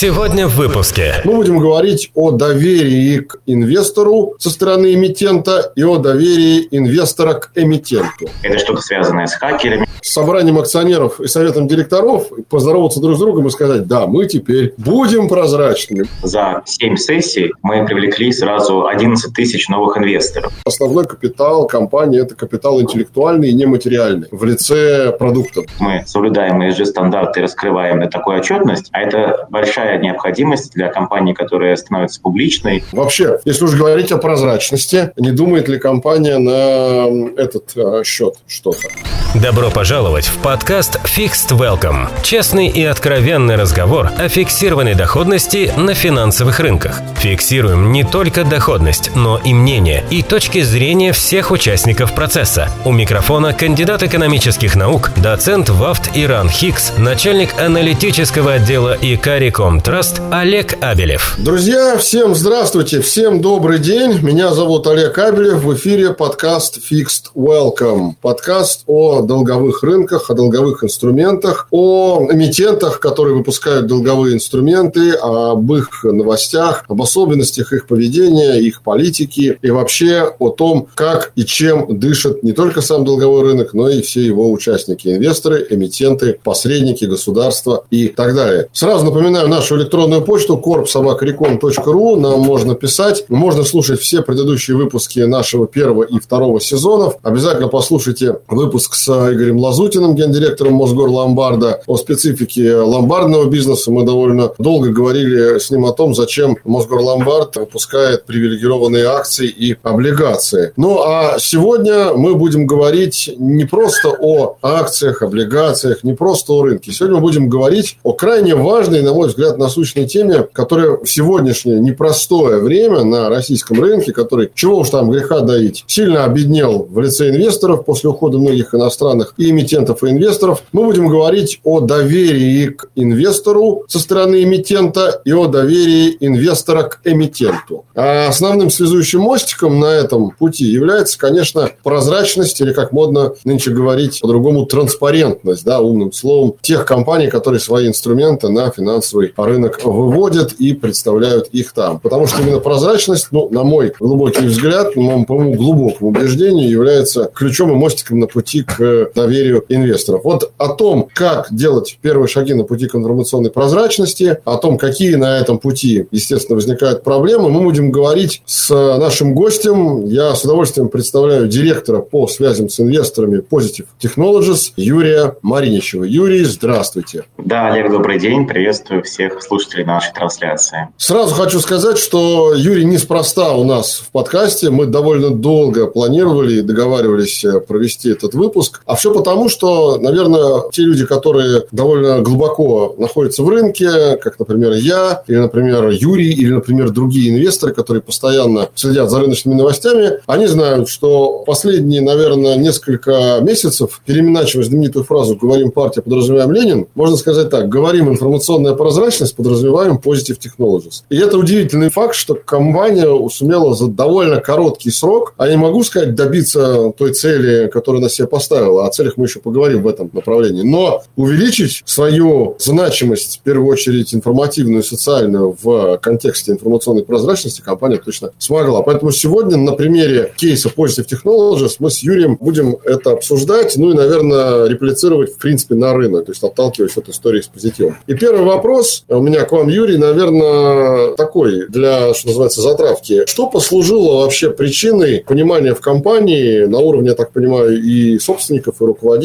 Сегодня в выпуске. Мы будем говорить о доверии к инвестору со стороны эмитента и о доверии инвестора к эмитенту. Это что-то связанное с хакерами. С собранием акционеров и советом директоров поздороваться друг с другом и сказать, да, мы теперь будем прозрачными. За 7 сессий мы привлекли сразу 11 тысяч новых инвесторов. Основной капитал компании – это капитал интеллектуальный и нематериальный в лице продуктов. Мы соблюдаем ESG-стандарты и раскрываем на такую отчетность, а это большая необходимость для компании, которая становится публичной. Вообще, если уж говорить о прозрачности, не думает ли компания на этот э, счет что-то? Добро пожаловать в подкаст Fixed Welcome. Честный и откровенный разговор о фиксированной доходности на финансовых рынках. Фиксируем не только доходность, но и мнение и точки зрения всех участников процесса. У микрофона кандидат экономических наук, доцент ВАФТ Иран Хикс, начальник аналитического отдела Икариком Траст Олег Абелев. Друзья, всем здравствуйте, всем добрый день. Меня зовут Олег Абелев. В эфире подкаст Fixed Welcome. Подкаст о долговых рынках, о долговых инструментах, о эмитентах, которые выпускают долговые инструменты, об их новостях, об особенностях их поведения, их политики и вообще о том, как и чем дышит не только сам долговой рынок, но и все его участники, инвесторы, эмитенты, посредники, государства и так далее. Сразу напоминаю нашу электронную почту korpsobakarecon.ru. Нам можно писать, можно слушать все предыдущие выпуски нашего первого и второго сезонов. Обязательно послушайте выпуск с Игорем Лазутиным, гендиректором Мосгор Ломбарда, о специфике ломбардного бизнеса. Мы довольно долго говорили с ним о том, зачем Мосгор Ломбард выпускает привилегированные акции и облигации. Ну, а сегодня мы будем говорить не просто о акциях, облигациях, не просто о рынке. Сегодня мы будем говорить о крайне важной, на мой взгляд, насущной теме, которая в сегодняшнее непростое время на российском рынке, который, чего уж там греха доить, сильно обеднел в лице инвесторов после ухода многих иностранных и эмитентов, и инвесторов, мы будем говорить о доверии к инвестору со стороны эмитента и о доверии инвестора к эмитенту. А основным связующим мостиком на этом пути является, конечно, прозрачность или, как модно нынче говорить по-другому, транспарентность, да, умным словом, тех компаний, которые свои инструменты на финансовый рынок выводят и представляют их там. Потому что именно прозрачность, ну, на мой глубокий взгляд, на моему, по моему глубокому убеждению, является ключом и мостиком на пути к доверию инвесторов. Вот о том, как делать первые шаги на пути к информационной прозрачности, о том, какие на этом пути, естественно, возникают проблемы, мы будем говорить с нашим гостем. Я с удовольствием представляю директора по связям с инвесторами Positive Technologies Юрия Мариничева. Юрий, здравствуйте. Да, Олег, добрый день. Приветствую всех слушателей нашей трансляции. Сразу хочу сказать, что Юрий неспроста у нас в подкасте. Мы довольно долго планировали и договаривались провести этот выпуск. А все потому, что, наверное, те люди, которые довольно глубоко находятся в рынке, как, например, я, или, например, Юрий, или, например, другие инвесторы, которые постоянно следят за рыночными новостями, они знают, что последние, наверное, несколько месяцев, переиначивая знаменитую фразу «говорим партия, подразумеваем Ленин», можно сказать так, говорим информационная прозрачность, подразумеваем Positive Technologies. И это удивительный факт, что компания сумела за довольно короткий срок, а не могу сказать, добиться той цели, которую она себе поставила. О целях мы еще поговорим в этом направлении. Но увеличить свою значимость, в первую очередь информативную и социальную в контексте информационной прозрачности компания точно смогла. Поэтому сегодня на примере кейса Positive Technologies мы с Юрием будем это обсуждать, ну и, наверное, реплицировать, в принципе, на рынок, то есть отталкиваясь от истории с позитивом. И первый вопрос у меня к вам, Юрий, наверное, такой для, что называется, затравки. Что послужило вообще причиной понимания в компании на уровне, я так понимаю, и собственников, и руководителей,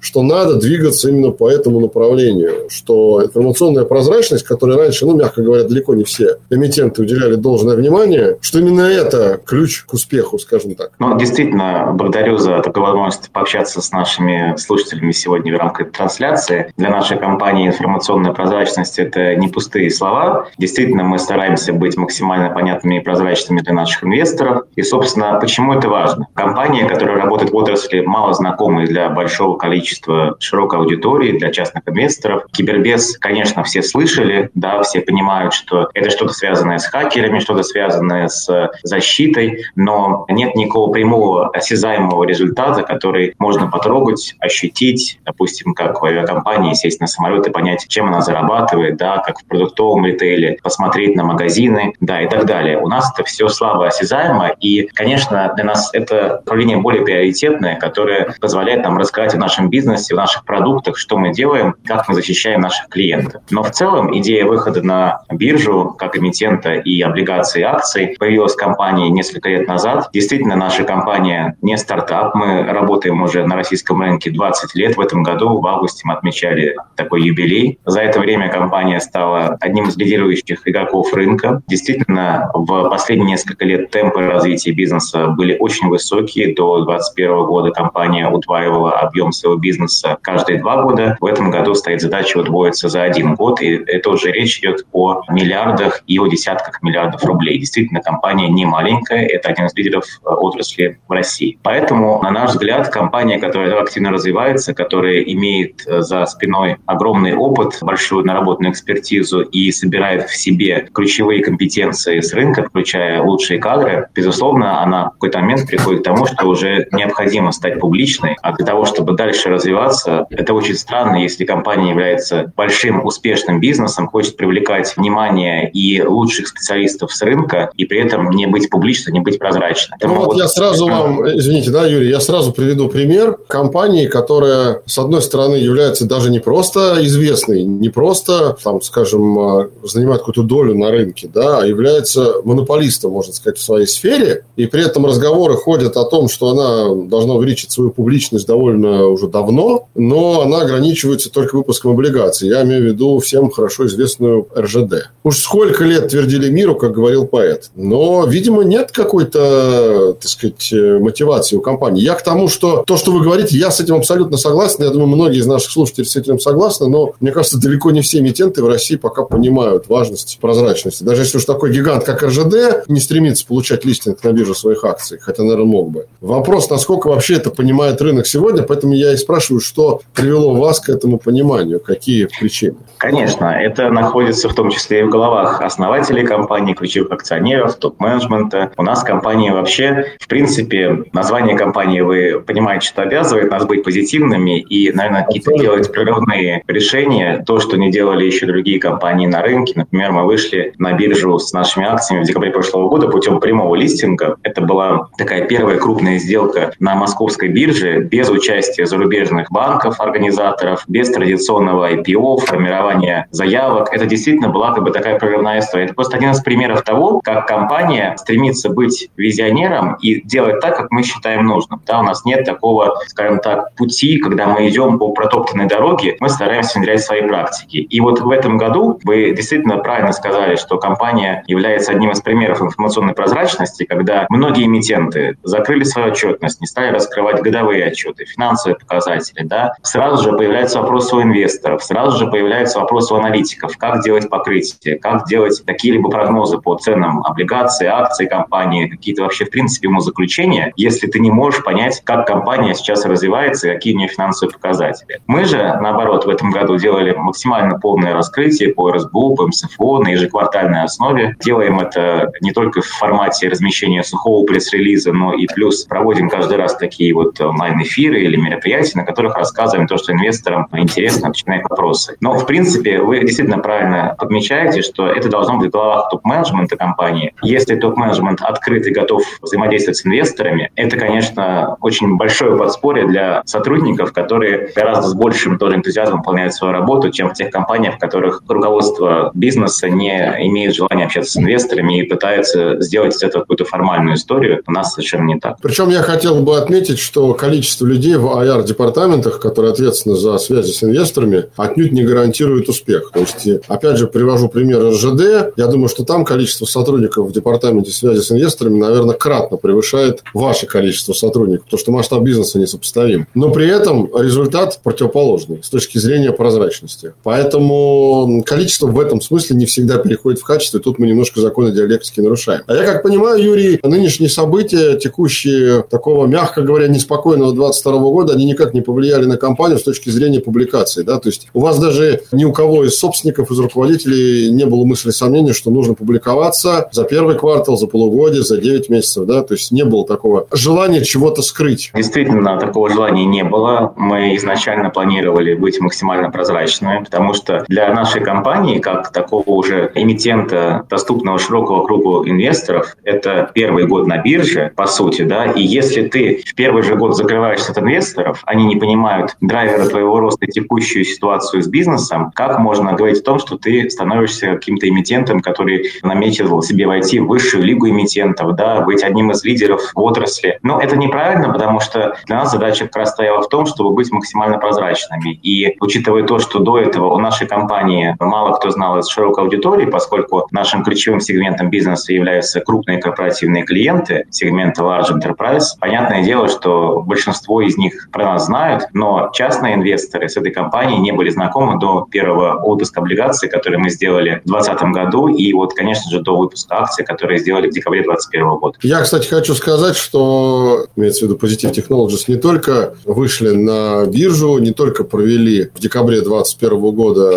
что надо двигаться именно по этому направлению, что информационная прозрачность, которой раньше, ну, мягко говоря, далеко не все эмитенты уделяли должное внимание, что именно это ключ к успеху, скажем так. Ну, действительно, благодарю за такую возможность пообщаться с нашими слушателями сегодня в рамках трансляции. Для нашей компании информационная прозрачность – это не пустые слова. Действительно, мы стараемся быть максимально понятными и прозрачными для наших инвесторов. И, собственно, почему это важно? Компания, которая работает в отрасли, мало знакомые для большого количества широкой аудитории, для частных инвесторов. Кибербез, конечно, все слышали, да, все понимают, что это что-то связанное с хакерами, что-то связанное с защитой, но нет никакого прямого осязаемого результата, который можно потрогать, ощутить, допустим, как в авиакомпании сесть на самолет и понять, чем она зарабатывает, да, как в продуктовом ритейле, посмотреть на магазины, да, и так далее. У нас это все слабо осязаемо, и, конечно, для нас это направление более приоритетное, которое позволяет нам рассказать о нашем бизнесе, о наших продуктах, что мы делаем, как мы защищаем наших клиентов. Но в целом идея выхода на биржу как эмитента и облигации акций появилась в компании несколько лет назад. Действительно, наша компания не стартап. Мы работаем уже на российском рынке 20 лет. В этом году, в августе, мы отмечали такой юбилей. За это время компания стала одним из лидирующих игроков рынка. Действительно, в последние несколько лет темпы развития бизнеса были очень высокие. До 2021 года компания удваивала объем своего бизнеса каждые два года. В этом году стоит задача удвоиться за один год. И это уже речь идет о миллиардах и о десятках миллиардов рублей. Действительно, компания не маленькая. Это один из лидеров э, отрасли в России. Поэтому, на наш взгляд, компания, которая активно развивается, которая имеет э, за спиной огромный опыт, большую наработанную экспертизу и собирает в себе ключевые компетенции с рынка, включая лучшие кадры, безусловно, она в какой-то момент приходит к тому, что уже необходимо стать публичной. А для того, чтобы дальше развиваться, это очень странно, если компания является большим успешным бизнесом, хочет привлекать внимание и лучших специалистов с рынка, и при этом не быть публичной, не быть прозрачной. Ну вот, вот я сразу вам, извините, да, Юрий, я сразу приведу пример компании, которая, с одной стороны, является даже не просто известной, не просто, там, скажем, э, занимает какую-то долю на рынке, да, а является монополистом, можно сказать, в своей сфере, и при этом разговоры ходят о том, что она должна увеличить свою публичность довольно уже давно, но она ограничивается только выпуском облигаций. Я имею в виду всем хорошо известную РЖД. Уж сколько лет твердили миру, как говорил поэт. Но, видимо, нет какой-то, так сказать, мотивации у компании. Я к тому, что то, что вы говорите, я с этим абсолютно согласен. Я думаю, многие из наших слушателей с этим согласны, но мне кажется, далеко не все эмитенты в России пока понимают важность прозрачности. Даже если уж такой гигант, как РЖД, не стремится получать листинг на бирже своих акций, хотя, наверное, мог бы. Вопрос, насколько вообще это понимает рынок сегодня, поэтому я и спрашиваю, что привело вас к этому пониманию, какие причины? Конечно, это находится в том числе и в головах основателей компании, ключевых акционеров, топ-менеджмента. У нас компания вообще, в принципе, название компании, вы понимаете, что обязывает нас быть позитивными и, наверное, какие-то делать природные решения, то, что не делали еще другие компании на рынке. Например, мы вышли на биржу с нашими акциями в декабре прошлого года путем прямого листинга. Это была такая первая крупная сделка на московской бирже без участия зарубежных банков, организаторов, без традиционного IPO, формирования заявок. Это действительно была как бы такая прорывная история. Это просто один из примеров того, как компания стремится быть визионером и делать так, как мы считаем нужным. Да, у нас нет такого, скажем так, пути, когда мы идем по протоптанной дороге, мы стараемся внедрять свои практики. И вот в этом году вы действительно правильно сказали, что компания является одним из примеров информационной прозрачности, когда многие эмитенты закрыли свою отчетность, не стали раскрывать годовые отчеты, финансовые показатели, да, сразу же появляются вопросы у инвесторов, сразу же появляются вопросы у аналитиков, как делать покрытие, как делать какие-либо прогнозы по ценам облигаций, акций компании, какие-то вообще, в принципе, ему заключения, если ты не можешь понять, как компания сейчас развивается и какие у нее финансовые показатели. Мы же, наоборот, в этом году делали максимально полное раскрытие по РСБУ, по МСФО на ежеквартальной основе. Делаем это не только в формате размещения сухого пресс-релиза, но и плюс проводим каждый раз такие вот онлайн-эфиры или мероприятия, на которых рассказываем то, что инвесторам интересно, начиная вопросы. Но, в принципе, вы действительно правильно подмечаете, что это должно быть в головах топ-менеджмента компании. Если топ-менеджмент открыт и готов взаимодействовать с инвесторами, это, конечно, очень большое подспорье для сотрудников, которые гораздо с большим тоже энтузиазмом выполняют свою работу, чем в тех компаниях, в которых руководство бизнеса не имеет желания общаться с инвесторами и пытается сделать из этого какую-то формальную историю. У нас совершенно не так. Причем я хотел бы отметить, что количество людей в IR-департаментах, которые ответственны за связи с инвесторами, отнюдь не гарантирует успех. То есть, опять же, привожу пример РЖД. Я думаю, что там количество сотрудников в департаменте связи с инвесторами, наверное, кратно превышает ваше количество сотрудников, потому что масштаб бизнеса несопоставим. Но при этом результат противоположный с точки зрения прозрачности. Поэтому количество в этом смысле не всегда переходит в качество, и тут мы немножко законы диалектики нарушаем. А я как понимаю, Юрий, нынешние события, текущие такого, мягко говоря, неспокойного 22 года, они никак не повлияли на компанию с точки зрения публикации. Да? То есть у вас даже ни у кого из собственников, из руководителей не было мысли сомнения, что нужно публиковаться за первый квартал, за полугодие, за 9 месяцев. Да? То есть не было такого желания чего-то скрыть. Действительно, такого желания не было. Мы изначально планировали быть максимально прозрачными, потому что для нашей компании, как такого уже эмитента, доступного широкого кругу инвесторов, это первый год на бирже, по сути, да, и если ты в первый же год закрываешься от инвесторов, они не понимают драйвера твоего роста и текущую ситуацию с бизнесом, как можно говорить о том, что ты становишься каким-то эмитентом, который наметил себе войти в высшую лигу эмитентов, да, быть одним из лидеров в отрасли. Но это неправильно, потому что для нас задача как раз стояла в том, чтобы быть максимально прозрачными. И учитывая то, что до этого у нашей компании мало кто знал из широкой аудитории, поскольку нашим ключевым сегментом бизнеса являются крупные корпоративные клиенты сегмента Large Enterprise, понятное дело, что большинство из них про нас знают, но частные инвесторы с этой компанией не были знакомы до первого отпуска облигаций, который мы сделали в 2020 году, и вот, конечно же, до выпуска акций, которые сделали в декабре 2021 года. Я, кстати, хочу сказать, что, имеется в виду Positive Technologies, не только вышли на биржу, не только провели в декабре 2021 года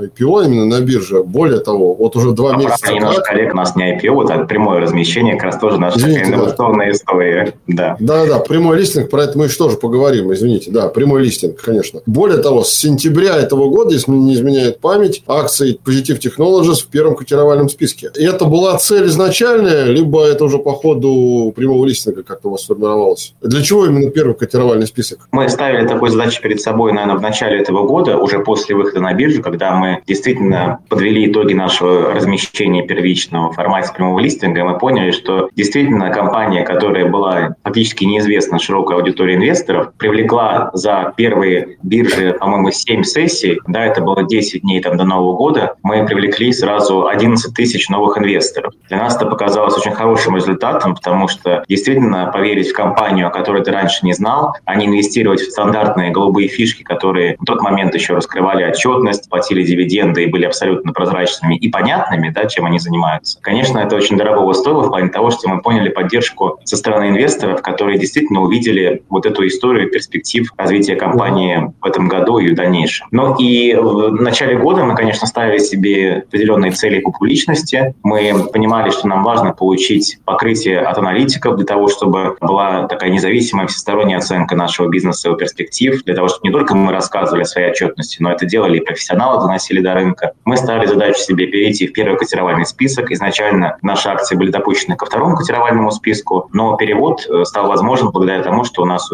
IPO именно на бирже, более того, вот уже два а месяца... Немножко, коллег, у нас не IPO, это прямое размещение, как раз тоже наша Извините, инновационная да. история. Да. да, да, прямой листинг, про это мы еще тоже поговорим, извините. Да, прямой листинг, конечно. Более того, с сентября этого года, если не изменяет память, акции Positive Technologies в первом котировальном списке. И это была цель изначальная, либо это уже по ходу прямого листинга как-то у вас сформировалось? Для чего именно первый котировальный список? Мы ставили такую задачу перед собой, наверное, в начале этого года, уже после выхода на биржу, когда мы действительно подвели итоги нашего размещения первичного в формате прямого листинга, мы поняли, что действительно компания, которая была фактически неизвестна широкой аудитории инвесторов, привлекла за первые биржи, по-моему, 7 сессий, да, это было 10 дней там до Нового года, мы привлекли сразу 11 тысяч новых инвесторов. Для нас это показалось очень хорошим результатом, потому что действительно поверить в компанию, о которой ты раньше не знал, а не инвестировать в стандартные голубые фишки, которые в тот момент еще раскрывали отчетность, платили дивиденды и были абсолютно прозрачными и понятными, да, чем они занимаются. Конечно, это очень дорого стоило в плане того, что мы поняли поддержку со стороны инвесторов, которые действительно увидели вот эту историю перспектив развития компании в этом году и в дальнейшем. Но и в начале года мы, конечно, ставили себе определенные цели по публичности. Мы понимали, что нам важно получить покрытие от аналитиков для того, чтобы была такая независимая всесторонняя оценка нашего бизнеса и перспектив, для того, чтобы не только мы рассказывали о своей отчетности, но это делали и профессионалы, доносили до рынка. Мы ставили задачу себе перейти в первый котировальный список. Изначально наши акции были допущены ко второму котировальному списку, но перевод э, стал возможен благодаря тому, что у нас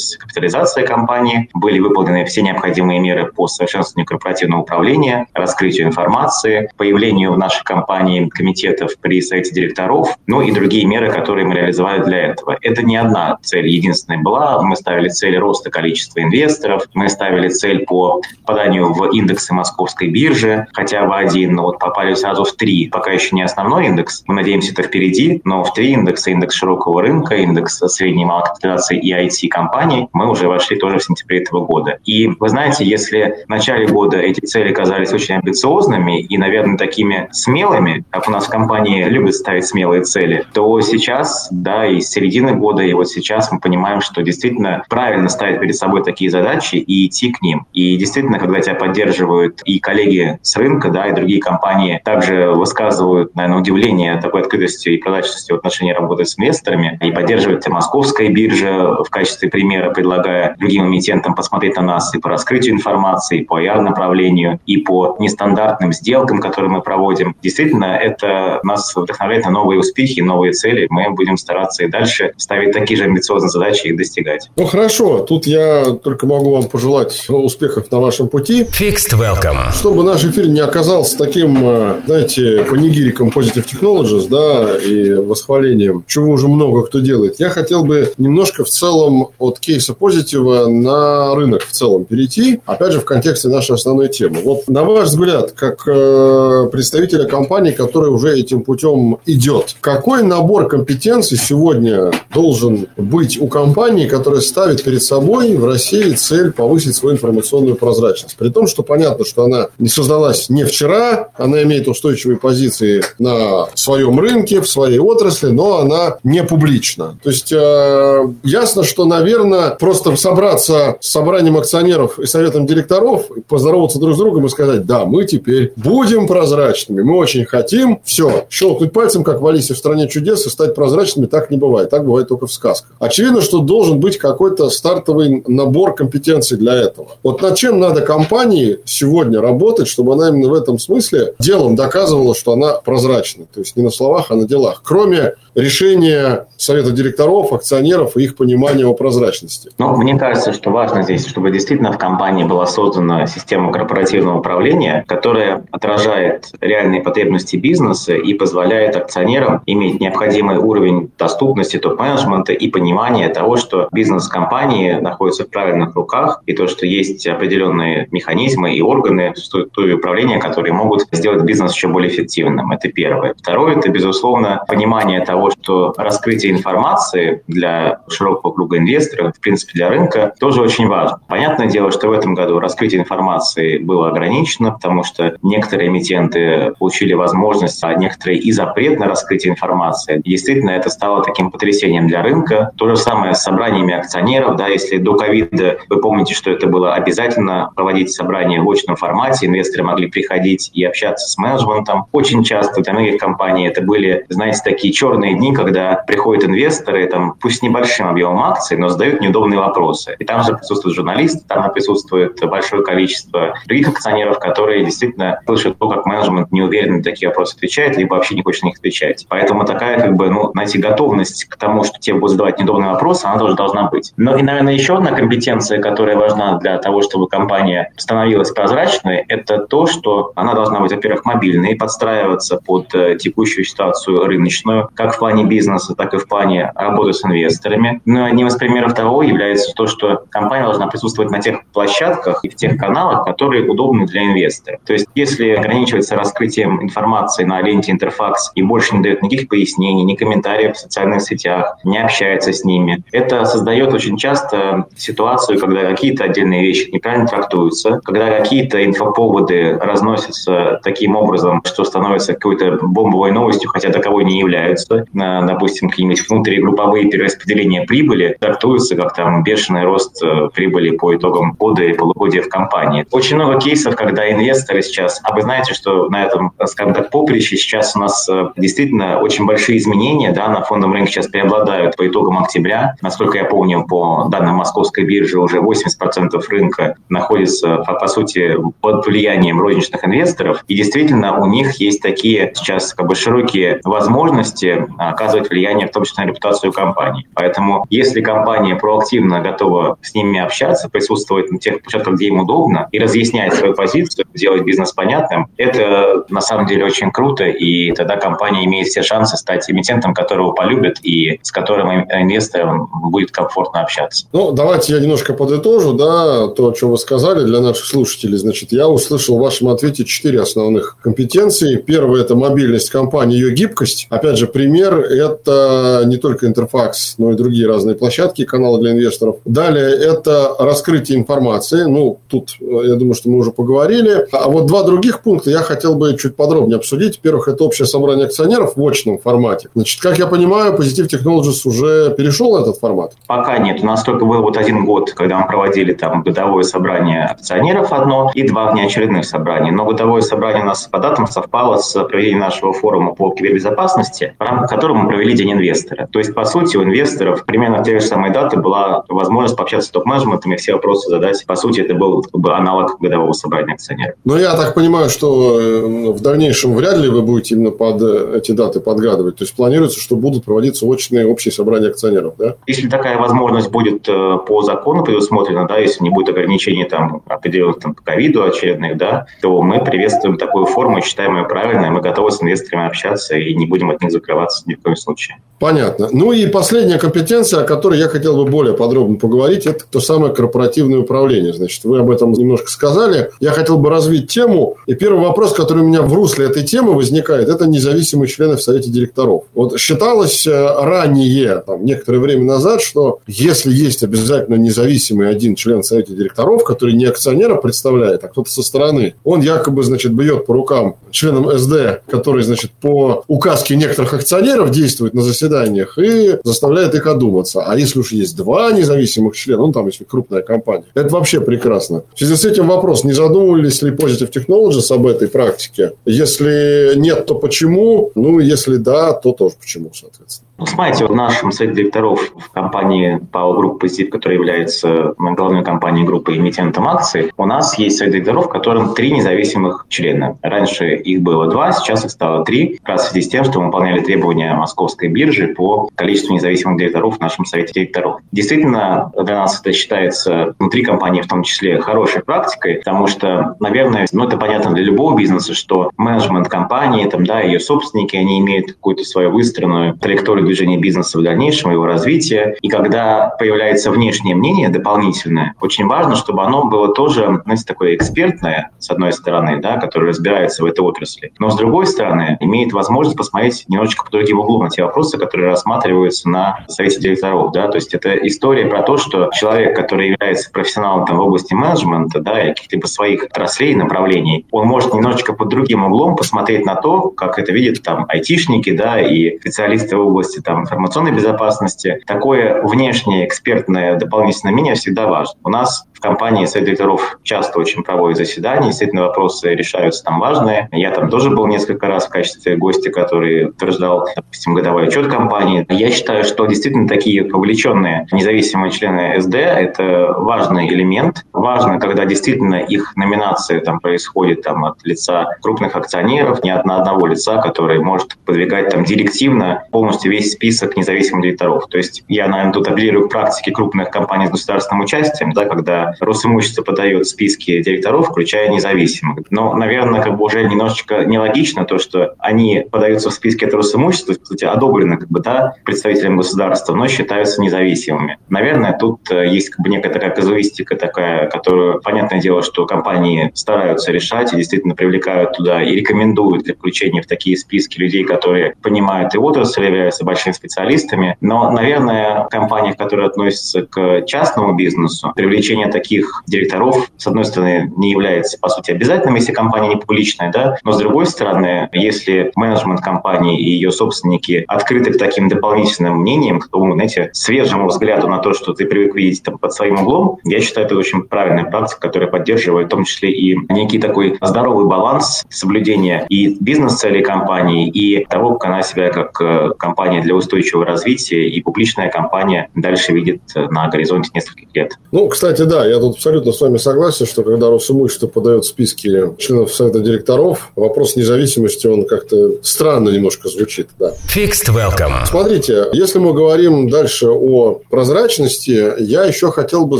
увеличилась капитализация компании, были выполнены все необходимые меры по совершенствованию корпоративного управления, раскрытию информации, появлению в нашей компании комитетов при совете директоров, ну и другие меры, которые мы реализовали для этого. Это не одна цель единственная была. Мы ставили цель роста количества инвесторов, мы ставили цель по попаданию в индексы московской биржи, хотя бы один, но вот попали сразу в три. Пока еще не основной индекс, мы надеемся, это впереди, но в три индекса, индекс широкого рынка, индекс средней малой капитализации и IT-компаний, мы уже вошли тоже в сентябре этого года. И вы знаете, если в начале года эти цели казались очень амбициозными и, наверное, такими смелыми, как у нас в компании любят ставить смелые цели, то сейчас, да, и с середины года, и вот сейчас мы понимаем, что действительно правильно ставить перед собой такие задачи и идти к ним. И действительно, когда тебя поддерживают и коллеги с рынка, да, и другие компании также высказывают, наверное, удивление такой открытостью и прозрачностью в отношении работы с инвесторами, и поддерживает московская биржа в качестве примера, предлагая другим эмитентам посмотреть на нас и по раскрытию информации, и по IR-направлению, и по нестандартным сделкам, которые мы проводим. Действительно, это нас вдохновляет на новые успехи, новые цели. Мы будем стараться и дальше ставить такие же амбициозные задачи и их достигать. Ну хорошо, тут я только могу вам пожелать успехов на вашем пути. Fixed welcome. Чтобы наш эфир не оказался таким, э, знаете, панигириком Positive Technologies, да, и восхвалением, чего уже много кто делает, я хотел бы немножко в целом от кейса позитива на рынок в целом перейти, опять же, в контексте нашей основной темы. Вот на ваш взгляд, как э, представителя компании, которая уже этим путем идет, какой набор компетенций сегодня должен быть у компании, которая ставит перед собой в России цель повысить свою информационную прозрачность? При том, что понятно, что она не создалась не вчера, она имеет устойчивые позиции на своем рынке, в своей отрасли, но она не публична. То есть, э, ясно, что, наверное, совершенно просто собраться с собранием акционеров и советом директоров, поздороваться друг с другом и сказать, да, мы теперь будем прозрачными, мы очень хотим, все, щелкнуть пальцем, как в Алисе в стране чудес, и стать прозрачными, так не бывает, так бывает только в сказках. Очевидно, что должен быть какой-то стартовый набор компетенций для этого. Вот над чем надо компании сегодня работать, чтобы она именно в этом смысле делом доказывала, что она прозрачна. То есть не на словах, а на делах. Кроме решения совета директоров, акционеров и их понимания о прозрачности. Ну, мне кажется, что важно здесь, чтобы действительно в компании была создана система корпоративного управления, которая отражает реальные потребности бизнеса и позволяет акционерам иметь необходимый уровень доступности топ-менеджмента и понимания того, что бизнес компании находится в правильных руках, и то, что есть определенные механизмы и органы структуры управления, которые могут сделать бизнес еще более эффективным. Это первое. Второе – это, безусловно, понимание того, что раскрытие информации для широкого круга инвесторов, в принципе, для рынка, тоже очень важно. Понятное дело, что в этом году раскрытие информации было ограничено, потому что некоторые эмитенты получили возможность, а некоторые и запрет на раскрытие информации. И действительно, это стало таким потрясением для рынка. То же самое с собраниями акционеров. Да, если до ковида вы помните, что это было обязательно проводить собрания в очном формате, инвесторы могли приходить и общаться с менеджментом. Очень часто для многих компаний это были, знаете, такие черные дни, когда приходят инвесторы, там, пусть с небольшим объемом акций, но задают неудобные вопросы. И там же присутствуют журналисты, там присутствует большое количество других акционеров, которые действительно слышат то, как менеджмент не уверен такие вопросы отвечает, либо вообще не хочет на них отвечать. Поэтому такая, как бы, ну, знаете, готовность к тому, что тебе будут задавать неудобные вопросы, она тоже должна быть. Но и, наверное, еще одна компетенция, которая важна для того, чтобы компания становилась прозрачной, это то, что она должна быть, во-первых, мобильной, подстраиваться под э, текущую ситуацию рыночную, как в плане бизнеса, так и в плане работы с инвесторами. Но одним из примеров того является то, что компания должна присутствовать на тех площадках и в тех каналах, которые удобны для инвестора. То есть если ограничивается раскрытием информации на ленте интерфакс и больше не дает никаких пояснений, ни комментариев в социальных сетях, не общается с ними, это создает очень часто ситуацию, когда какие-то отдельные вещи неправильно трактуются, когда какие-то инфоповоды разносятся таким образом, что становится какой-то бомбовой новостью, хотя таковой не являются допустим, какие-нибудь внутригрупповые перераспределения прибыли трактуются как там бешеный рост э, прибыли по итогам года и полугодия в компании. Очень много кейсов, когда инвесторы сейчас, а вы знаете, что на этом, скажем так, поприще сейчас у нас э, действительно очень большие изменения, да, на фондовом рынке сейчас преобладают по итогам октября. Насколько я помню, по данным московской биржи уже 80% рынка находится, по, по сути, под влиянием розничных инвесторов. И действительно, у них есть такие сейчас как бы широкие возможности оказывать влияние, в том числе на репутацию компании. Поэтому если компания проактивно готова с ними общаться, присутствовать на тех площадках, где им удобно, и разъяснять свою позицию, делать бизнес понятным, это на самом деле очень круто, и тогда компания имеет все шансы стать эмитентом, которого полюбят и с которым инвесторам будет комфортно общаться. Ну, давайте я немножко подытожу, да, то, о чем вы сказали для наших слушателей. Значит, я услышал в вашем ответе четыре основных компетенции. Первое – это мобильность компании, ее гибкость. Опять же, пример это не только интерфакс, но и другие разные площадки, каналы для инвесторов. Далее это раскрытие информации. Ну, тут, я думаю, что мы уже поговорили. А вот два других пункта я хотел бы чуть подробнее обсудить. Во-первых, это общее собрание акционеров в очном формате. Значит, как я понимаю, Positive Technologies уже перешел на этот формат? Пока нет. У нас только был вот один год, когда мы проводили там годовое собрание акционеров одно и два внеочередных собрания. Но годовое собрание у нас по датам совпало с проведением нашего форума по кибербезопасности, в рамках которого мы провели День инвестора. То есть, по сути, у инвесторов примерно те же самые даты была возможность пообщаться с топ-менеджментом и все вопросы задать. По сути, это был как бы, аналог годового собрания акционеров. Но я так понимаю, что э, в дальнейшем вряд ли вы будете именно под э, эти даты подгадывать. То есть, планируется, что будут проводиться очные общие собрания акционеров, да? Если такая возможность будет э, по закону предусмотрена, да, если не будет ограничений там определенных там, по ковиду очередных, да, то мы приветствуем такую форму, считаем ее правильной, мы готовы с инвесторами общаться и не будем от них закрываться ни в коем случае. Понятно. Ну и последняя компетенция, о которой я хотел бы более подробно поговорить, это то самое корпоративное управление. Значит, вы об этом немножко сказали. Я хотел бы развить тему. И первый вопрос, который у меня в русле этой темы возникает, это независимые члены в Совете директоров. Вот считалось э, ранее, там, некоторое время назад, что если есть обязательно независимый один член в Совете директоров, который не акционера представляет, а кто-то со стороны, он якобы, значит, бьет по рукам членам СД, который, значит, по указке некоторых акционеров действует на заседании заседаниях и заставляет их одуматься. А если уж есть два независимых члена, ну, там, если крупная компания, это вообще прекрасно. В связи с этим вопрос, не задумывались ли Positive Technologies об этой практике? Если нет, то почему? Ну, если да, то тоже почему, соответственно. Ну, смотрите, в нашем совете директоров в компании Power Group Positive, которая является главной компанией группы эмитентом акций, у нас есть совет директоров, в котором три независимых члена. Раньше их было два, сейчас их стало три, как раз в связи с тем, что мы выполняли требования московской биржи по количеству независимых директоров в нашем совете директоров. Действительно, для нас это считается внутри компании в том числе хорошей практикой, потому что, наверное, ну это понятно для любого бизнеса, что менеджмент компании, там, да, ее собственники, они имеют какую-то свою выстроенную траекторию движения бизнеса в дальнейшем, его развития. И когда появляется внешнее мнение дополнительное, очень важно, чтобы оно было тоже, знаете, такое экспертное, с одной стороны, да, которое разбирается в этой отрасли, но с другой стороны имеет возможность посмотреть немножечко по другим углом на те вопросы, которые рассматриваются на совете директоров. Да? То есть это история про то, что человек, который является профессионалом там, в области менеджмента да, и каких-либо своих отраслей, направлений, он может немножечко под другим углом посмотреть на то, как это видят там айтишники да, и специалисты в области области там, информационной безопасности, такое внешнее экспертное дополнительное мнение всегда важно. У нас компании совет директоров часто очень проводят заседания, действительно вопросы решаются там важные. Я там тоже был несколько раз в качестве гостя, который утверждал, допустим, годовой отчет компании. Я считаю, что действительно такие вовлеченные независимые члены СД – это важный элемент. Важно, когда действительно их номинация там происходит там, от лица крупных акционеров, не от одного лица, который может подвигать там директивно полностью весь список независимых директоров. То есть я, наверное, тут апеллирую к практике крупных компаний с государственным участием, да, когда Росимущество подает списки директоров, включая независимых. Но, наверное, как бы уже немножечко нелогично то, что они подаются в списке от Росимущества, кстати, одобрены как бы, да, представителям государства, но считаются независимыми. Наверное, тут э, есть как бы некоторая казуистика такая, которую, понятное дело, что компании стараются решать и действительно привлекают туда и рекомендуют для включения в такие списки людей, которые понимают и отрасль, являются большими специалистами. Но, наверное, в компаниях, которые относятся к частному бизнесу, привлечение таких директоров, с одной стороны, не является, по сути, обязательным, если компания не публичная, да, но с другой стороны, если менеджмент компании и ее собственники открыты к таким дополнительным мнениям, к тому, знаете, свежему взгляду на то, что ты привык видеть там, под своим углом, я считаю, это очень правильная практика, которая поддерживает в том числе и некий такой здоровый баланс соблюдения и бизнес-целей компании, и того, как она себя как э, компания для устойчивого развития и публичная компания дальше видит э, на горизонте нескольких лет. Ну, кстати, да, я тут абсолютно с вами согласен, что когда Росимущество подает списки членов Совета директоров, вопрос независимости, он как-то странно немножко звучит. Да. Fixed welcome. Смотрите, если мы говорим дальше о прозрачности, я еще хотел бы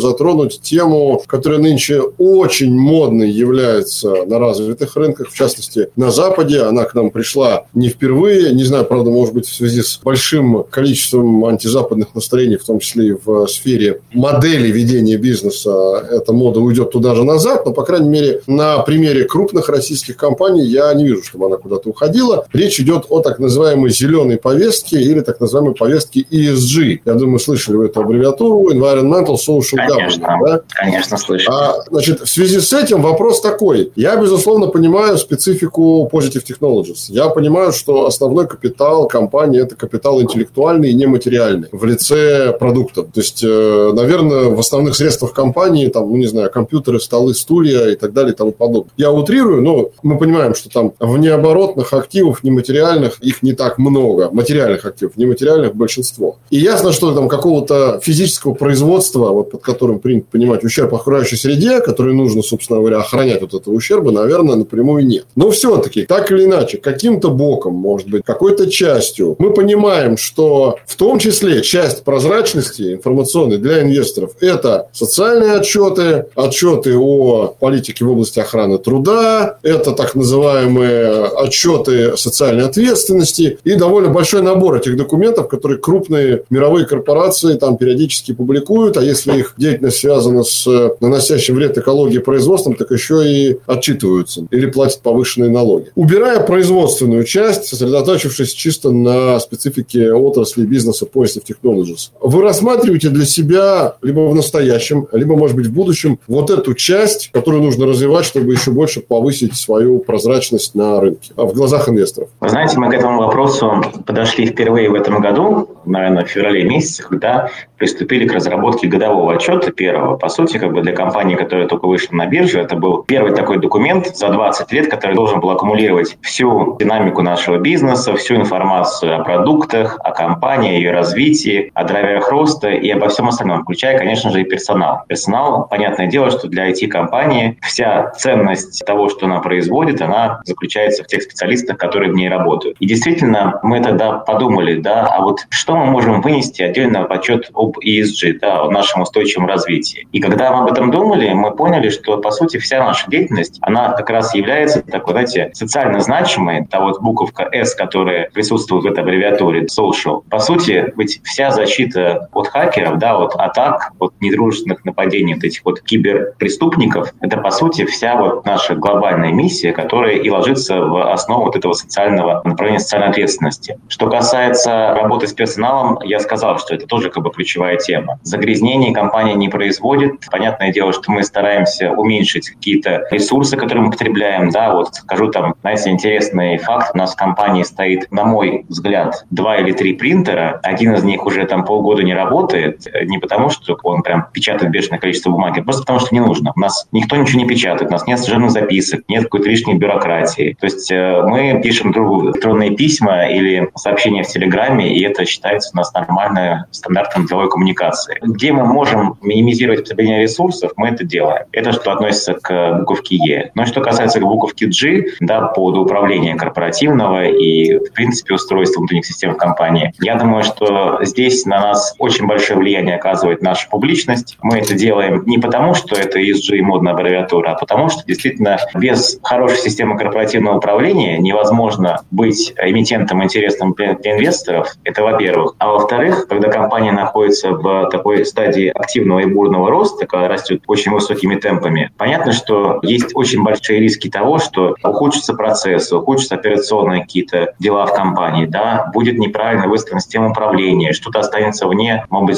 затронуть тему, которая нынче очень модной является на развитых рынках, в частности, на Западе. Она к нам пришла не впервые, не знаю, правда, может быть, в связи с большим количеством антизападных настроений, в том числе и в сфере модели ведения бизнеса бизнеса эта мода уйдет туда же назад, но, по крайней мере, на примере крупных российских компаний я не вижу, чтобы она куда-то уходила. Речь идет о так называемой зеленой повестке или так называемой повестке ESG. Я думаю, слышали вы эту аббревиатуру Environmental Social конечно. Да? Конечно, слышали. А, значит, в связи с этим вопрос такой. Я, безусловно, понимаю специфику Positive Technologies. Я понимаю, что основной капитал компании – это капитал интеллектуальный и нематериальный в лице продуктов. То есть, э, наверное, в основных средствах в компании, там, ну, не знаю, компьютеры, столы, стулья и так далее и тому подобное. Я утрирую, но мы понимаем, что там внеоборотных активов, нематериальных, их не так много. Материальных активов, нематериальных большинство. И ясно, что там какого-то физического производства, вот под которым принято понимать ущерб окружающей среде, который нужно, собственно говоря, охранять вот этого ущерба, наверное, напрямую нет. Но все-таки, так или иначе, каким-то боком, может быть, какой-то частью, мы понимаем, что в том числе часть прозрачности информационной для инвесторов – это социальная социальные отчеты, отчеты о политике в области охраны труда, это так называемые отчеты социальной ответственности и довольно большой набор этих документов, которые крупные мировые корпорации там периодически публикуют, а если их деятельность связана с наносящим вред экологии производством, так еще и отчитываются или платят повышенные налоги. Убирая производственную часть, сосредоточившись чисто на специфике отрасли бизнеса Positive Technologies, вы рассматриваете для себя либо в настоящем, либо, может быть, в будущем вот эту часть, которую нужно развивать, чтобы еще больше повысить свою прозрачность на рынке, а в глазах инвесторов? Вы знаете, мы к этому вопросу подошли впервые в этом году, наверное, в феврале месяце, когда приступили к разработке годового отчета первого. По сути, как бы для компании, которая только вышла на биржу, это был первый такой документ за 20 лет, который должен был аккумулировать всю динамику нашего бизнеса, всю информацию о продуктах, о компании, ее развитии, о драйверах роста и обо всем остальном, включая, конечно же, и персонал. Персонал, понятное дело, что для IT-компании вся ценность того, что она производит, она заключается в тех специалистах, которые в ней работают. И действительно, мы тогда подумали, да, а вот что мы можем вынести отдельно в отчет об ESG, да, о нашем устойчивом развитии. И когда мы об этом думали, мы поняли, что, по сути, вся наша деятельность, она как раз является такой, знаете, социально значимой, та вот буковка S, которая присутствует в этой аббревиатуре social. По сути, ведь вся защита от хакеров, да, от атак, от недружественных нападений, от этих вот киберпреступников, это, по сути, вся вот наша глобальная миссия, которая и ложится в основу вот этого социального направления социальной ответственности. Что касается работы с персоналом, я сказал, что это тоже как бы ключевая тема. Загрязнений компания не производит. Понятное дело, что мы стараемся уменьшить какие-то ресурсы, которые мы потребляем. Да, вот скажу там, знаете, интересный факт. У нас в компании стоит, на мой взгляд, два или три принтера. Один из них уже там полгода не работает. Не потому, что он прям печатает бешеное количество бумаги, а просто потому, что не нужно. У нас никто ничего не печатает, у нас нет служебных записок, нет какой-то лишней бюрократии. То есть э, мы пишем другу электронные письма или сообщения в Телеграме, и это считается у нас нормальным стандартом деловой коммуникации. Где мы можем минимизировать потребление ресурсов, мы это делаем. Это что относится к буковке Е. Но что касается буковки G, да, по управления корпоративного и, в принципе, устройства внутренних систем компании, я думаю, что здесь на нас очень большое влияние оказывает наша публичность. Мы это делаем не потому, что это ESG модная аббревиатура, а потому что действительно без хорошей системы корпоративного управления невозможно быть эмитентом интересным для инвесторов. Это во-первых. А во-вторых, когда компания находится в такой стадии активного и бурного роста, когда растет очень высокими темпами, понятно, что есть очень большие риски того, что ухудшится процесс, ухудшатся операционные какие-то дела в компании, да, будет неправильно выстроена система управления, что-то останется вне, может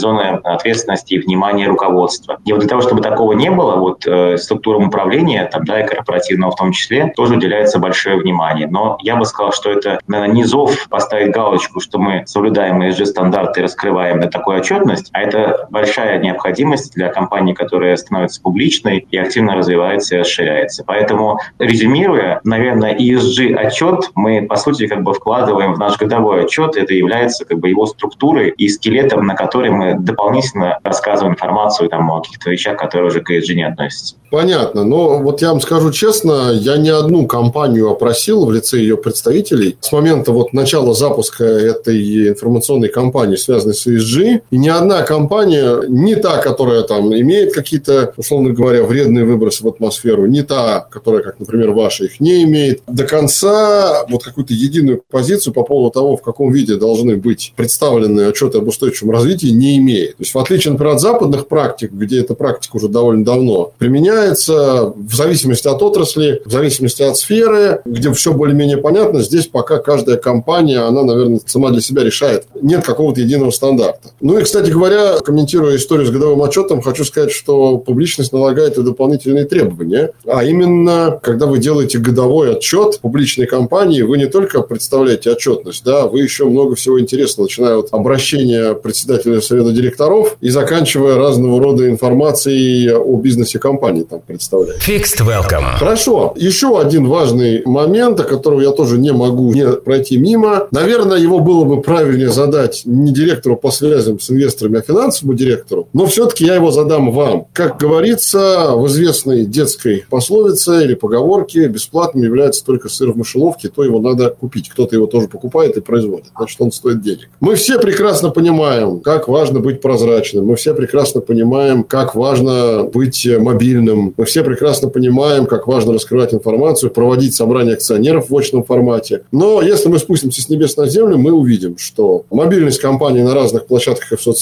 ответственности и внимания руководства. И вот для того, чтобы такого не было, вот э, структурам управления, там, да, и корпоративного в том числе, тоже уделяется большое внимание. Но я бы сказал, что это, наверное, не зов поставить галочку, что мы соблюдаем ESG-стандарты и раскрываем на такую отчетность, а это большая необходимость для компании, которая становится публичной и активно развивается и расширяется. Поэтому, резюмируя, наверное, ESG-отчет мы, по сути, как бы вкладываем в наш годовой отчет, это является как бы его структурой и скелетом, на который мы дополнительно рассказываем информацию там, о каких-то вещах, которые уже к ESG не относятся. Понятно. Но вот я вам скажу честно, я не одну компанию опросил в лице ее представителей с момента вот начала запуска этой информационной кампании, связанной с ESG, и ни одна компания, не та, которая там имеет какие-то, условно говоря, вредные выбросы в атмосферу, не та, которая, как, например, ваша, их не имеет, до конца вот какую-то единую позицию по поводу того, в каком виде должны быть представлены отчеты об устойчивом развитии, не имеет. То есть, в отличие, например, от западных практик, где эта практика уже довольно давно применяется, в зависимости от отрасли, в зависимости от сферы, где все более-менее понятно, здесь пока каждая компания, она, наверное, сама для себя решает. Нет какого-то единого стандарта. Ну и, кстати говоря, комментируя историю с годовым отчетом, хочу сказать, что публичность налагает и дополнительные требования. А именно, когда вы делаете годовой отчет публичной компании, вы не только представляете отчетность, да, вы еще много всего интересного, начиная от обращения председателя совета директоров и заканчивая разного рода информацией о бизнесе компании там представляете. Fixed Welcome. Хорошо. Еще один важный момент, о котором я тоже не могу не пройти мимо. Наверное, его было бы правильнее задать не директору по связям с инвесторами, а финансовому директору. Но все-таки я его задам вам. Как говорится в известной детской пословице или поговорке, бесплатным является только сыр в мышеловке, то его надо купить. Кто-то его тоже покупает и производит. Значит, он стоит денег. Мы все прекрасно понимаем, как важно быть прозрачным. Мы все прекрасно понимаем, как важно быть мобильным. Мы все прекрасно понимаем, как важно раскрывать информацию, проводить собрания акционеров в очном формате. Но если мы спустимся с небес на землю, мы увидим, что мобильность компании на разных площадках и в соцсетях –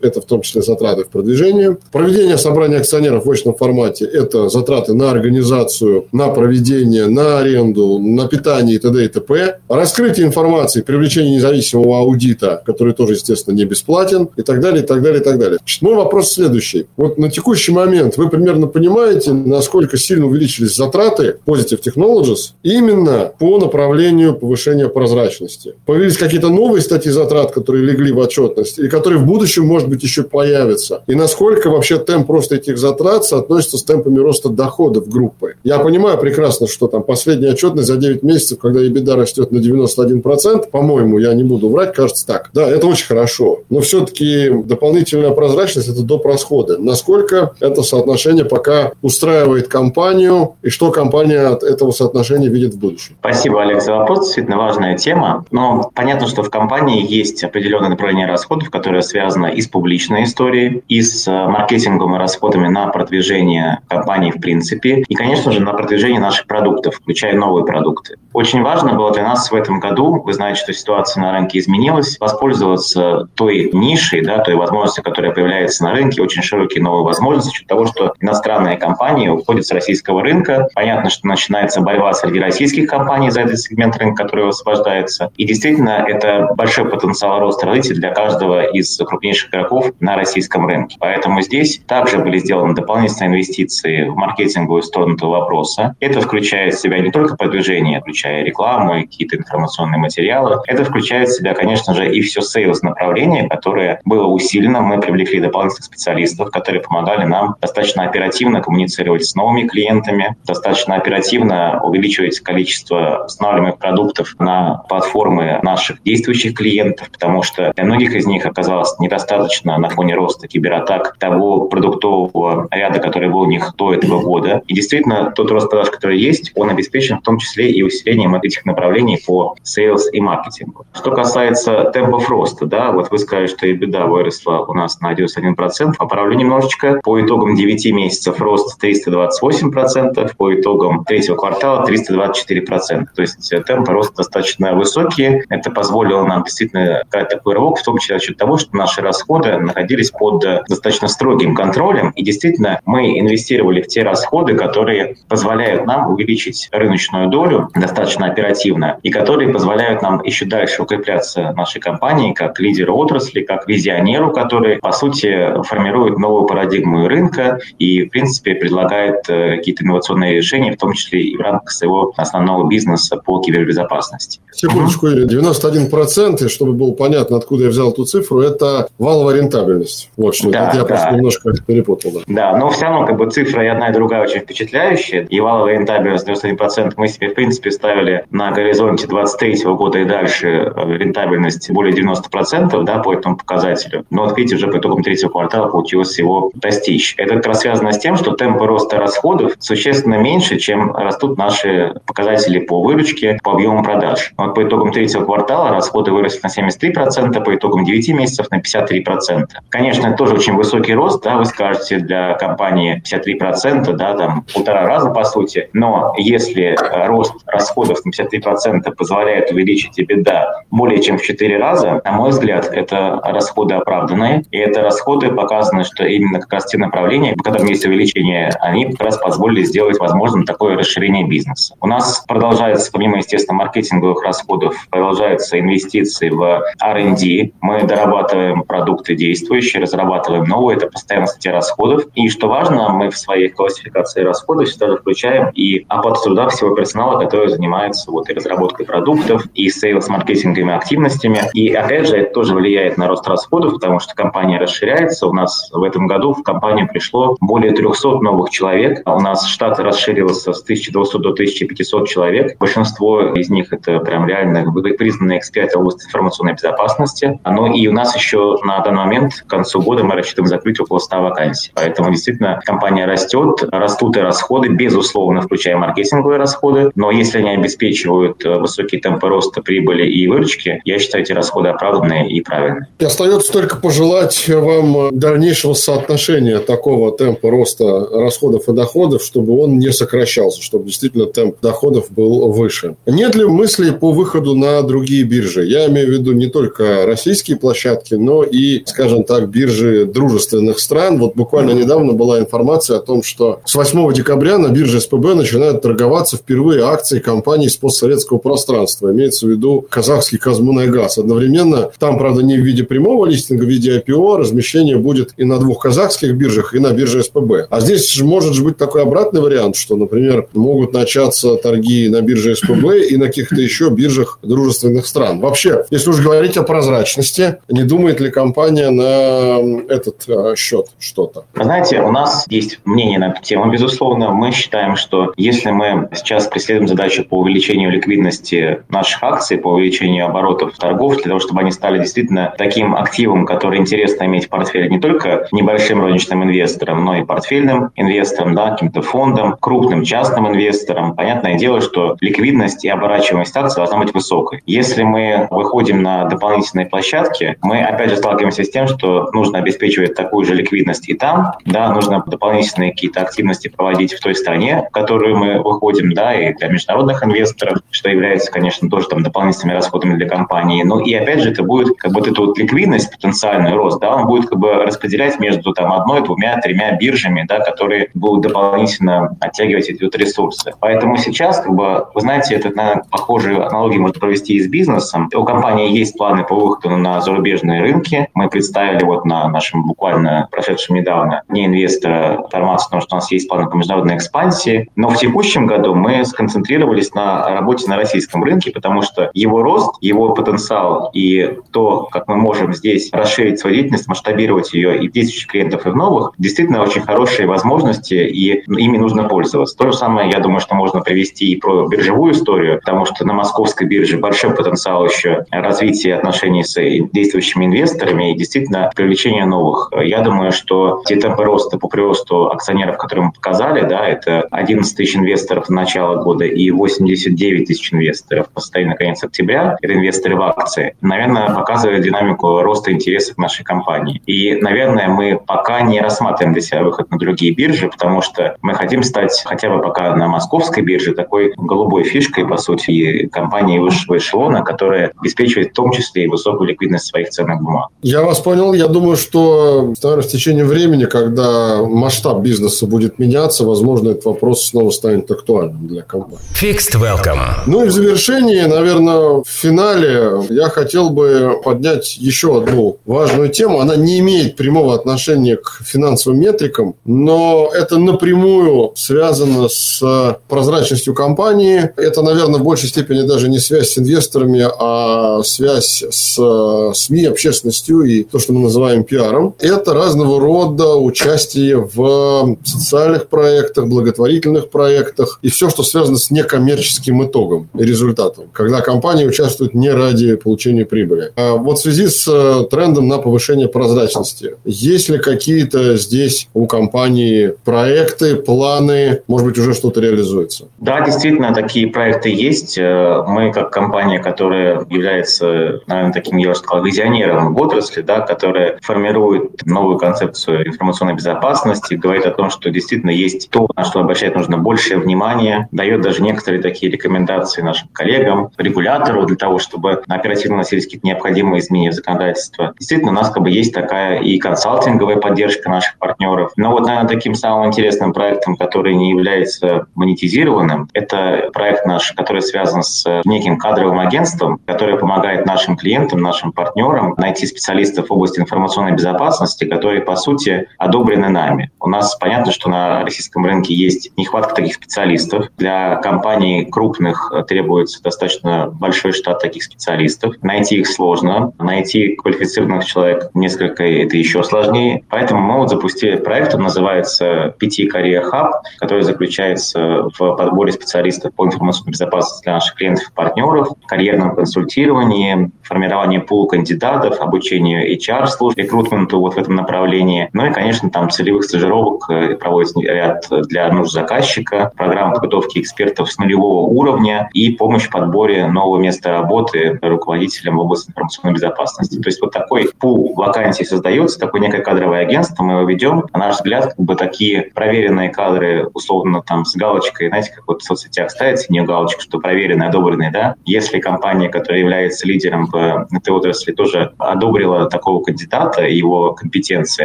это в том числе затраты в продвижение. Проведение собрания акционеров в очном формате – это затраты на организацию, на проведение, на аренду, на питание и т.д. и т.п. Раскрытие информации, привлечение независимого аудита, который тоже, естественно, не бесплатен и так далее, и так далее, и так далее. Мой вопрос следующий. Вот на текущий момент вы примерно понимаете, насколько сильно увеличились затраты Positive Technologies именно по направлению повышения прозрачности? Появились какие-то новые статьи затрат, которые легли в отчетность, и которые в будущем, может быть, еще появятся? И насколько вообще темп роста этих затрат соотносится с темпами роста доходов группы? Я понимаю прекрасно, что там последняя отчетность за 9 месяцев, когда EBITDA растет на 91%, по-моему, я не буду врать, кажется так. Да, это очень хорошо. Но все-таки дополнительная прозрачность – это доп. расходы. Насколько это соотношение пока устраивает компанию, и что компания от этого соотношения видит в будущем? Спасибо, Олег, за вопрос. Действительно важная тема. Но понятно, что в компании есть определенное направление расходов, которое связано и с публичной историей, и с э, маркетингом и расходами на продвижение компании в принципе, и, конечно же, на продвижение наших продуктов, включая новые продукты. Очень важно было для нас в этом году, вы знаете, что ситуация на рынке изменилась, воспользоваться той нишей, да, той возможностью, которая появляется на рынке, очень широкие новые возможности, счет того, что иностранные компании уходят с российского рынка. Понятно, что начинается борьба среди российских компаний за этот сегмент рынка, который освобождается. И действительно, это большой потенциал роста развития для каждого из крупнейших игроков на российском рынке. Поэтому здесь также были сделаны дополнительные инвестиции в маркетинговую сторону этого вопроса. Это включает в себя не только продвижение, включая рекламу и какие-то информационные материалы. Это включает в себя, конечно же, и все sales направление, которое было усилено. Мы привлекли дополнительных специалистов, которые помогали нам достаточно оперативно коммуницировать с новыми клиентами, достаточно оперативно увеличивать количество устанавливаемых продуктов на платформы наших действующих клиентов, потому что для многих из них оказалось недостаточно на фоне роста кибератак того продуктового ряда, который был у них до этого года. И действительно, тот рост продаж, который есть, он обеспечен в том числе и усилением этих направлений по sales и маркетингу. Что касается темпов роста, да, вот вы сказали, что и беда выросла у нас на 91%, поправлю немножечко. По итогам 9 месяцев рост 328%, по итогам третьего квартала 324%. То есть э, темпы роста достаточно высокие. Это позволило нам действительно дать такой рывок, в том числе за счет того, что наши расходы находились под э, достаточно строгим контролем. И действительно, мы инвестировали в те расходы, которые позволяют нам увеличить рыночную долю достаточно оперативно и которые позволяют нам еще дальше укрепляться нашей компании как лидеру отрасли, как визионеру, который, по сути, формирует новую парадигму рынка и, в принципе, предлагает э, какие-то инновационные решения, в том числе и в рамках своего основного бизнеса по кибербезопасности. Секундочку, 91%, и чтобы было понятно, откуда я взял эту цифру, это валовая рентабельность. Вот что да, я да. просто немножко перепутал. Да. да, но все равно как бы цифра и одна, и другая очень впечатляющая. И валовая рентабельность 91% мы себе, в принципе, ставили на горизонте 23 года и дальше э, рентабельность более 90% да, по этому показателю. Но вот видите, уже по итогам третьего квартала получилось его достичь. Это как раз связано с тем, что темпы роста расходов существенно меньше, чем растут наши показатели по выручке, по объему продаж. Вот по итогам третьего квартала расходы выросли на 73%, по итогам 9 месяцев на 53%. Конечно, это тоже очень высокий рост, да, вы скажете, для компании 53%, да, там полтора раза по сути, но если рост расходов на 53% позволяет увеличить EBITDA более чем в 4 раза, на мой взгляд, это расходы оправданные, и это расходы показаны, что именно как раз те направления, по которым есть увеличение, они как раз позволили сделать возможным такое расширение бизнеса. У нас продолжается, помимо, естественно, маркетинговых расходов, продолжаются инвестиции в R&D. Мы дорабатываем продукты действующие, разрабатываем новые, это постоянно статья расходов. И что важно, мы в своей классификации расходов всегда включаем и оплату труда всего персонала, который занимается вот и разработкой продуктов, и сейлс-маркетинговыми активностями. И опять же, это тоже влияет на рост расходов, потому что компания расширяется. У нас в этом году в компанию пришло более 300 новых человек. У нас штат расширился с 1200 до 1500 человек. Большинство из них это прям реально признанные эксперты в области информационной безопасности. Ну и у нас еще на данный момент к концу года мы рассчитываем закрыть около 100 вакансий. Поэтому действительно компания растет, растут и расходы, безусловно, включая маркетинговые расходы. Но если они обеспечивают э, высокие темпы роста прибыли и выручки, я считаю эти расходы оправданные и правильные. И остается только пожелать вам дальнейшего соотношения такого темпа роста расходов и доходов, чтобы он не сокращался, чтобы действительно темп доходов был выше. Нет ли мыслей по выходу на другие биржи? Я имею в виду не только российские площадки, но и, скажем так, биржи дружественных стран. Вот буквально недавно была информация о том, что с 8 декабря на бирже СПБ начинают торговаться впервые акции компаний с постсоветского пространства. Имеется в виду казахский Казмунайгаз. Одновременно, там, правда, не в виде прямого листинга, в виде IPO, размещение будет и на двух казахских биржах, и на бирже СПБ. А здесь же может быть такой обратный вариант, что, например, могут начаться торги на бирже СПБ и на каких-то еще биржах дружественных стран. Вообще, если уж говорить о прозрачности, не думает ли компания на этот э, счет что-то? знаете, у нас есть мнение на эту тему, безусловно. Мы считаем, что если мы сейчас преследуем задачу по увеличению ликвидности наших акций, по увеличению оборотов торгов, для того, чтобы они стали действительно таким активом, который интересно иметь в портфеле не только небольшим розничным инвесторам, но и портфельным инвесторам, да, каким-то фондам, крупным частным инвесторам. Понятное дело, что ликвидность и оборачиваемость акций должна быть высокой. Если мы выходим на дополнительные площадки, мы опять же сталкиваемся с тем, что нужно обеспечивать такую же ликвидность и там, да, нужно дополнительные какие-то активности проводить в той стране, в которую мы выходим, да, и для международных инвесторов, что является, конечно, тоже там дополнительными расходами для компании. Ну и опять же, это будет как бы вот эту вот ликвидность, потенциальный рост, да, он будет как бы распределять между там одной, двумя, тремя биржами, да, которые будут дополнительно оттягивать эти вот ресурсы. Поэтому сейчас, как бы, вы знаете, это, наверное, похожие аналогии можно провести и с бизнесом. У компании есть планы по выходу на зарубежные рынки. Мы представили вот на нашем буквально прошедшем недавно не инвестора информацию о том, что у нас есть планы по международной экспансии. Но в текущем году мы сконцентрировались на работе на российском рынке, потому что его рост, его потенциал и то, как мы можем здесь расширить свою деятельность, масштабировать ее и в действующих клиентов, и в новых, действительно очень хорошие возможности, и ими нужно пользоваться. То же самое, я думаю, что можно привести и про биржевую историю, потому что на московской бирже большой потенциал еще развития отношений с действующими инвесторами и действительно привлечения новых. Я думаю, что те темпы роста по приросту акционеров, которые мы показали, да, это 11 тысяч инвесторов на начало года и 89 тысяч инвесторов по состоянию на конец октября, это инвесторы в акции, наверное, показывает динамику роста интересов нашей компании. И, наверное, мы пока не рассматриваем для себя выход на другие биржи, потому что мы хотим стать хотя бы пока на московской бирже такой голубой фишкой, по сути, компании высшего эшелона, которая обеспечивает в том числе и высокую ликвидность своих ценных бумаг. Я вас понял. Я думаю, что, наверное, в течение времени, когда масштаб бизнеса будет меняться, возможно, этот вопрос снова станет актуальным для компании. Fixed Welcome. Ну и в завершении, наверное, в финале я хотел бы поднять еще одну важную тему. Она не имеет прямого отношения к финансовым метрикам, но это напрямую связано с прозрачностью компании. Это, наверное, в большей степени даже не связь с инвесторами, а связь с э, СМИ, общественностью и то, что мы называем пиаром. Это разного рода участие в социальных проектах, благотворительных проектах и все, что связано с некоммерческим итогом и результатом, когда компания участвует не ради получения прибыли. А вот в связи с э, трендом на повышение прозрачности, есть ли какие-то здесь у компании проекты, планы, может быть, уже что-то реализуется? Да, действительно, такие проекты есть. Э, мы, как компания, которая является, наверное, таким, я бы сказал, визионером отрасли, да, которая формирует новую концепцию информационной безопасности, говорит о том, что действительно есть то, на что обращать нужно большее внимание, дает даже некоторые такие рекомендации нашим коллегам, регулятору для того, чтобы оперативно носились какие-то необходимые изменения в законодательство. Действительно, у нас как бы есть такая и консалтинговая поддержка наших партнеров. Но вот, наверное, таким самым интересным проектом, который не является монетизированным, это проект наш, который связан с неким кадровым агентством, которое помогает нашим клиентам, нашим партнерам найти специалистов в области информационной безопасности, которые, по сути, одобрены нами. У нас понятно, что на российском рынке есть нехватка таких специалистов. Для компаний крупных требуется достаточно большой штат таких специалистов. Найти их сложно. Найти квалифицированных человек несколько это еще сложнее. Поэтому мы вот запустили проект, он называется PT Career Hub, который заключается в подборе специалистов по информационной безопасности для наших клиентов и партнеров, карьерном консультировании, формировании пул кандидатов, обучению HR-служб, рекрутменту вот в этом направлении. Ну и, конечно, там целевых стажировок э, проводится ряд для нужд заказчика, программа подготовки экспертов с нулевого уровня и помощь в подборе нового места работы руководителям в области информационной безопасности. То есть вот такой пул вакансий создается, такое некое кадровое агентство, мы его ведем. На наш взгляд, как бы такие проверенные кадры, условно, там, с галочкой, знаете, как вот в соцсетях ставится не галочку, что проверенные, одобренные, да? Если компания, которая является лидером в этой отрасли, тоже одобрила такого кандидата, его компетенции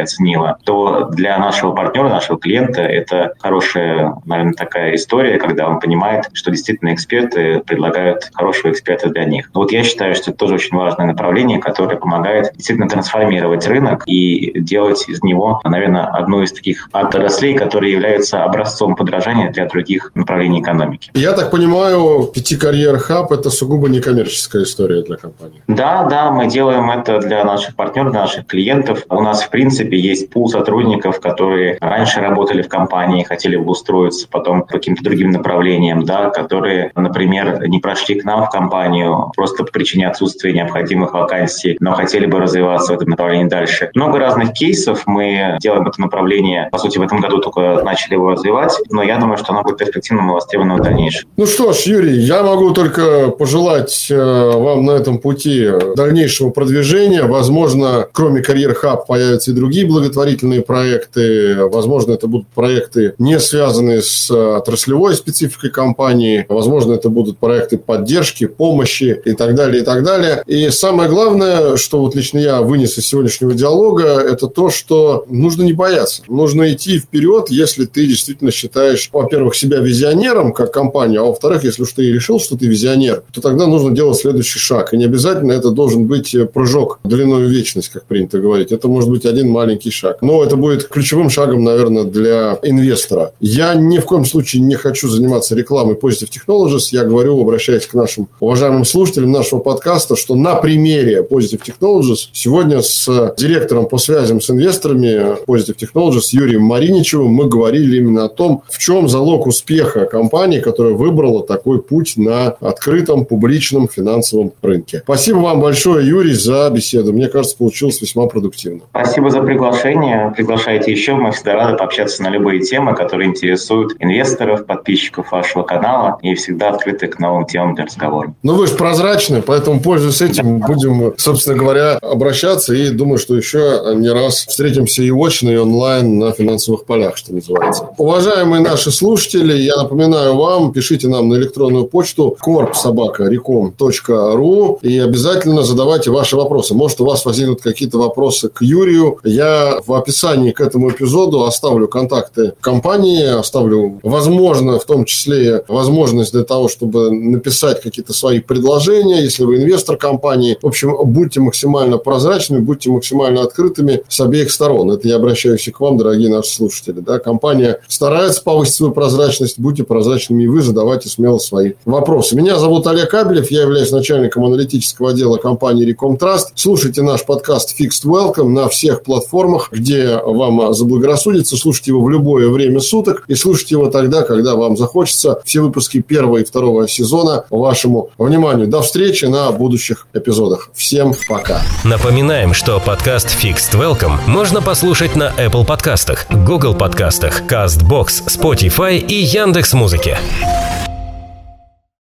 оценила, то для нашего партнера, нашего клиента это хорошая, наверное, такая история, когда он понимает, что действительно эксперты предлагают хорошего эксперта для них. Вот я считаю, что это тоже очень важное направление, которое помогает действительно трансформировать рынок и делать из него, наверное, одну из таких отраслей, которые являются образцом подражания для других направлений экономики. Я так понимаю, пяти карьер хаб это сугубо некоммерческая история для компании. Да, да, мы делаем это для наших партнеров, для наших клиентов. У нас, в принципе, есть пул сотрудников, которые раньше работали в компании, хотели устроиться потом по каким-то другим направлениям, да, которые, например, не прошли к нам в компанию просто по причине отсутствия необходимых вакансий, но хотели бы развиваться в этом направлении дальше. Много разных кейсов. Мы делаем это направление, по сути, в этом году только начали его развивать, но я думаю, что оно будет перспективным и востребованным в дальнейшем. Ну что ж, Юрий, я могу только пожелать э, вам на этом пути дальнейшего продвижения. Возможно, кроме Карьер Хаб появятся и другие благотворительные проекты. Возможно, это будут проекты, не связанные с отраслевой спецификой компании. Возможно, это будут проекты поддержки, помощи и так далее, и так далее. И самое главное, что вот лично я вынес из сегодняшнего диалога, это то, что нужно не бояться. Нужно идти вперед, если ты действительно считаешь, во-первых, себя визионером как компания, а во-вторых, если уж ты решил, что ты визионер, то тогда нужно делать следующий шаг. И не обязательно это должен быть прыжок длиной в вечность, как принято говорить. Это может быть один маленький шаг. Но это будет ключевым шагом, наверное, для инвестора. Я ни в коем случае не хочу заниматься рекламой Positive Technologies. Я говорю, обращаясь к нашим уважаемым слушателям нашего подкаста, что на примере Positive Technologies сегодня с директором по связям с инвесторами Positive Technologies Юрием Мариничевым мы говорили именно о том, в чем залог успеха компании, которая выбрала такой путь на открытом публичном финансовом рынке. Спасибо вам большое, Юрий, за беседу. Мне кажется, получилось весьма продуктивно. Спасибо за приглашение. Приглашайте еще. Мы всегда рады пообщаться на любые темы, которые интересуют инвесторов, подписчиков вашего канала и всегда открыты к новым темам для разговора. Ну, вы же прозрачны, поэтому, пользуясь этим, будем, собственно говоря, обращаться и думаю, что еще не раз встретимся и очно, и онлайн на финансовых полях, что называется. Уважаемые наши слушатели, я напоминаю вам, пишите нам на электронную почту korpsobaka.recom.ru и обязательно задавайте ваши вопросы. Может, у вас возникнут какие-то вопросы к Юрию. Я в описании к этому эпизоду оставлю контакты компании, оставлю, возможно, в том числе возможность для того, чтобы написать какие-то свои предложения, если вы инвестор компании. В общем, будьте максимально прозрачными, будьте максимально открытыми с обеих сторон. Это я обращаюсь и к вам, дорогие наши слушатели. Да? Компания старается повысить свою прозрачность, будьте прозрачными и вы, задавайте смело свои вопросы. Меня зовут Олег Кабелев, я являюсь начальником аналитического отдела компании Recom Trust. Слушайте наш подкаст Fixed Welcome на всех платформах, где вам заблагорассудится. Слушайте его в любое время суток и слушайте его тогда, когда вам захочется. Все выпуски первого и второго сезона вашему вниманию. До встречи на будущих эпизодах. Всем пока. Напоминаем, что подкаст Fixed Welcome можно послушать на Apple подкастах, Google подкастах, CastBox, Spotify и Яндекс.Музыке.